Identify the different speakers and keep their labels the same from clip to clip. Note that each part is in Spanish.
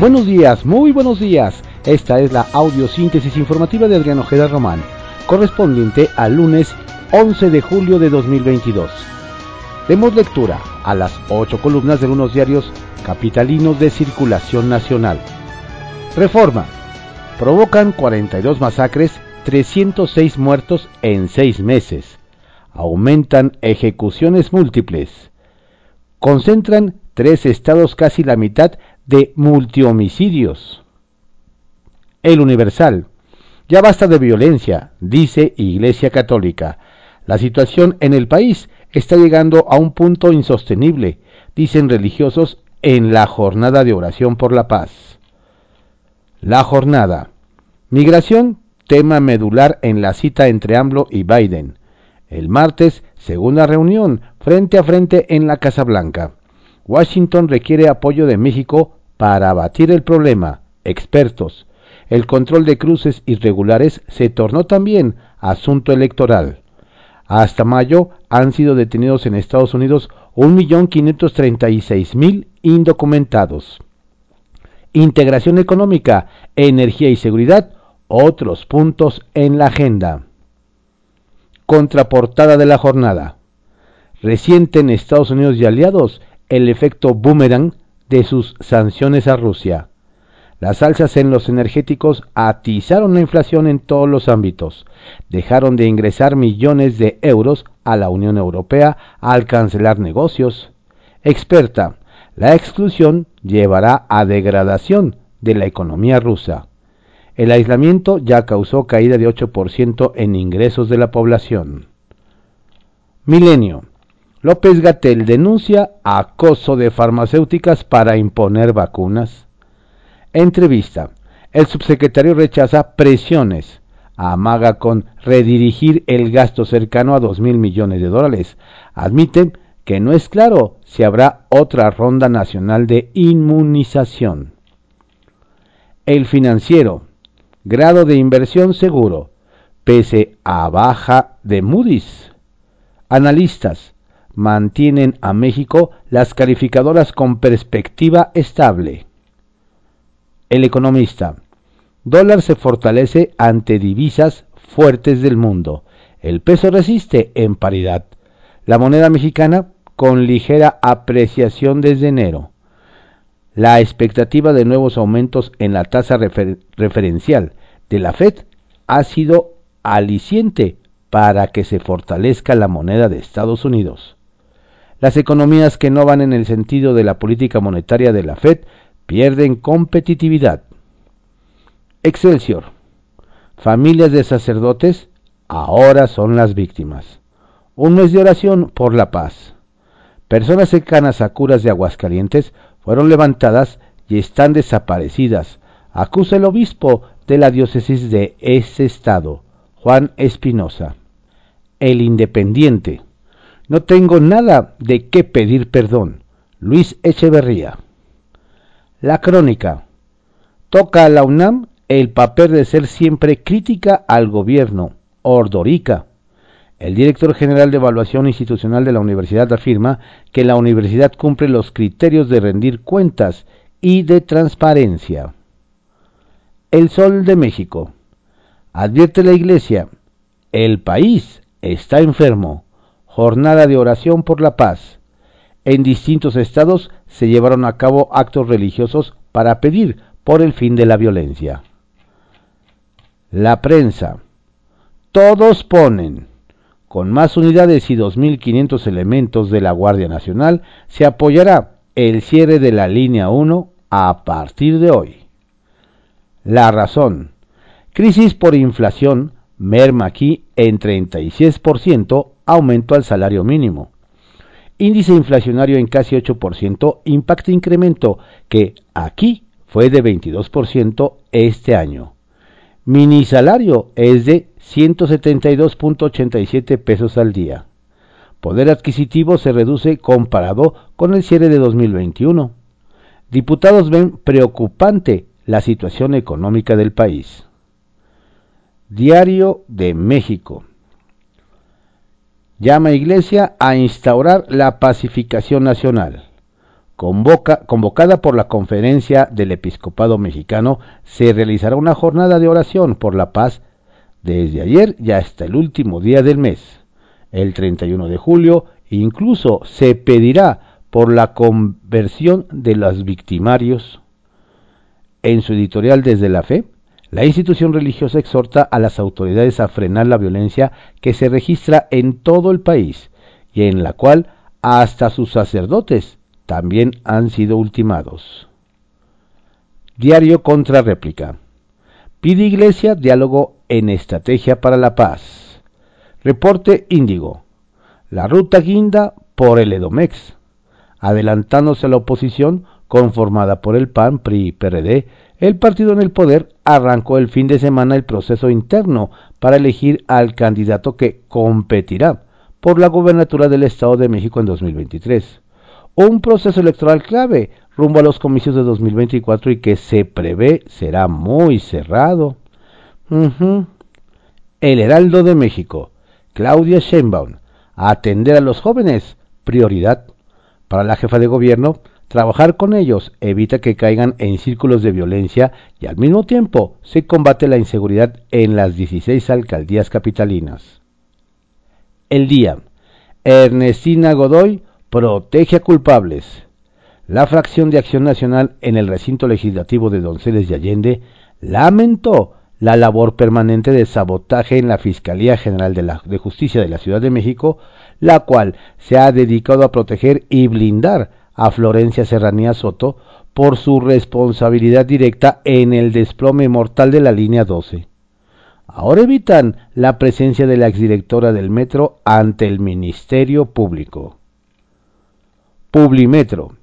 Speaker 1: Buenos días, muy buenos días. Esta es la audiosíntesis informativa de Adriano Ojeda Román, correspondiente al lunes 11 de julio de 2022. Demos lectura a las ocho columnas de unos diarios capitalinos de circulación nacional. Reforma. Provocan 42 masacres, 306 muertos en seis meses. Aumentan ejecuciones múltiples. Concentran tres estados casi la mitad de multihomicidios. El Universal. Ya basta de violencia, dice Iglesia Católica. La situación en el país está llegando a un punto insostenible, dicen religiosos en la jornada de oración por la paz. La jornada. Migración, tema medular en la cita entre AMLO y Biden. El martes, segunda reunión, frente a frente en la Casa Blanca. Washington requiere apoyo de México para abatir el problema, expertos. El control de cruces irregulares se tornó también asunto electoral. Hasta mayo han sido detenidos en Estados Unidos 1.536.000 indocumentados. Integración económica, energía y seguridad, otros puntos en la agenda. Contraportada de la jornada. Reciente en Estados Unidos y aliados el efecto boomerang de sus sanciones a Rusia. Las alzas en los energéticos atizaron la inflación en todos los ámbitos. Dejaron de ingresar millones de euros a la Unión Europea al cancelar negocios. Experta, la exclusión llevará a degradación de la economía rusa. El aislamiento ya causó caída de 8% en ingresos de la población. Milenio. López Gatel denuncia acoso de farmacéuticas para imponer vacunas. Entrevista. El subsecretario rechaza presiones. Amaga con redirigir el gasto cercano a 2 mil millones de dólares. Admite que no es claro si habrá otra ronda nacional de inmunización. El financiero. Grado de inversión seguro. Pese a baja de Moody's. Analistas mantienen a México las calificadoras con perspectiva estable. El economista. Dólar se fortalece ante divisas fuertes del mundo. El peso resiste en paridad. La moneda mexicana con ligera apreciación desde enero. La expectativa de nuevos aumentos en la tasa referencial de la Fed ha sido aliciente para que se fortalezca la moneda de Estados Unidos. Las economías que no van en el sentido de la política monetaria de la Fed pierden competitividad. Excelsior. Familias de sacerdotes ahora son las víctimas. Un mes de oración por la paz. Personas cercanas a curas de Aguascalientes fueron levantadas y están desaparecidas, acusa el obispo de la diócesis de ese estado, Juan Espinosa. El Independiente. No tengo nada de qué pedir perdón. Luis Echeverría. La crónica. Toca a la UNAM el papel de ser siempre crítica al gobierno. Ordorica. El director general de Evaluación Institucional de la universidad afirma que la universidad cumple los criterios de rendir cuentas y de transparencia. El Sol de México. Advierte la Iglesia. El país está enfermo jornada de oración por la paz. En distintos estados se llevaron a cabo actos religiosos para pedir por el fin de la violencia. La prensa. Todos ponen. Con más unidades y 2.500 elementos de la Guardia Nacional se apoyará el cierre de la línea 1 a partir de hoy. La razón. Crisis por inflación merma aquí en 36% aumento al salario mínimo. Índice inflacionario en casi 8%, impacto incremento que aquí fue de 22% este año. Mini salario es de 172.87 pesos al día. Poder adquisitivo se reduce comparado con el cierre de 2021. Diputados ven preocupante la situación económica del país. Diario de México llama Iglesia a instaurar la pacificación nacional. convocada por la Conferencia del Episcopado Mexicano, se realizará una jornada de oración por la paz desde ayer y hasta el último día del mes. El 31 de julio incluso se pedirá por la conversión de los victimarios. En su editorial Desde la Fe, la institución religiosa exhorta a las autoridades a frenar la violencia que se registra en todo el país y en la cual hasta sus sacerdotes también han sido ultimados. Diario contra réplica. Pide Iglesia diálogo en estrategia para la paz. Reporte Índigo. La ruta guinda por el Edomex. Adelantándose a la oposición, conformada por el PAN, PRI y PRD, el partido en el poder arrancó el fin de semana el proceso interno para elegir al candidato que competirá por la gobernatura del Estado de México en 2023 un proceso electoral clave rumbo a los comicios de 2024 y que se prevé será muy cerrado. El Heraldo de México, Claudia Sheinbaum, atender a los jóvenes, prioridad. Para la jefa de gobierno, trabajar con ellos evita que caigan en círculos de violencia y al mismo tiempo se combate la inseguridad en las 16 alcaldías capitalinas. El día. Ernestina Godoy protege a culpables. La fracción de Acción Nacional en el recinto legislativo de Donceles y Allende lamentó la labor permanente de sabotaje en la Fiscalía General de, de Justicia de la Ciudad de México, la cual se ha dedicado a proteger y blindar a Florencia Serranía Soto por su responsabilidad directa en el desplome mortal de la línea 12. Ahora evitan la presencia de la exdirectora del metro ante el Ministerio Público. Publimetro.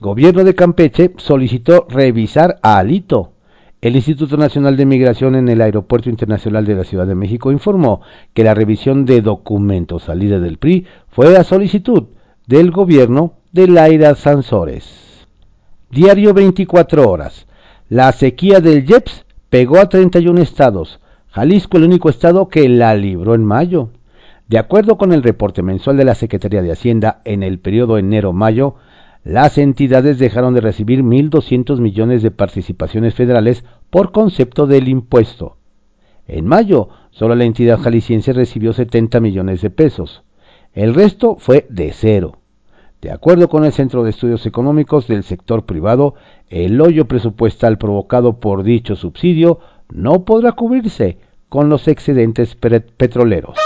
Speaker 1: Gobierno de Campeche solicitó revisar a Alito. El Instituto Nacional de Migración en el Aeropuerto Internacional de la Ciudad de México informó que la revisión de documentos salida del PRI fue a solicitud del gobierno de Laira Sansores. Diario 24 horas. La sequía del JEPS pegó a 31 estados. Jalisco el único estado que la libró en mayo. De acuerdo con el reporte mensual de la Secretaría de Hacienda, en el periodo enero-mayo, las entidades dejaron de recibir 1.200 millones de participaciones federales por concepto del impuesto. En mayo, solo la entidad jalisciense recibió 70 millones de pesos. El resto fue de cero. De acuerdo con el Centro de Estudios Económicos del sector privado, el hoyo presupuestal provocado por dicho subsidio no podrá cubrirse con los excedentes petroleros.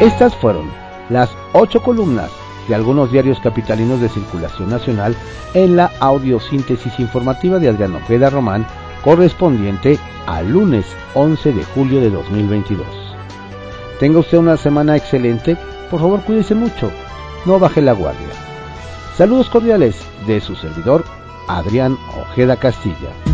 Speaker 1: Estas fueron las ocho columnas de algunos diarios capitalinos de circulación nacional en la audiosíntesis informativa de Adriano Ojeda Román, correspondiente al lunes 11 de julio de 2022. Tenga usted una semana excelente, por favor cuídese mucho, no baje la guardia. Saludos cordiales de su servidor, Adrián Ojeda Castilla.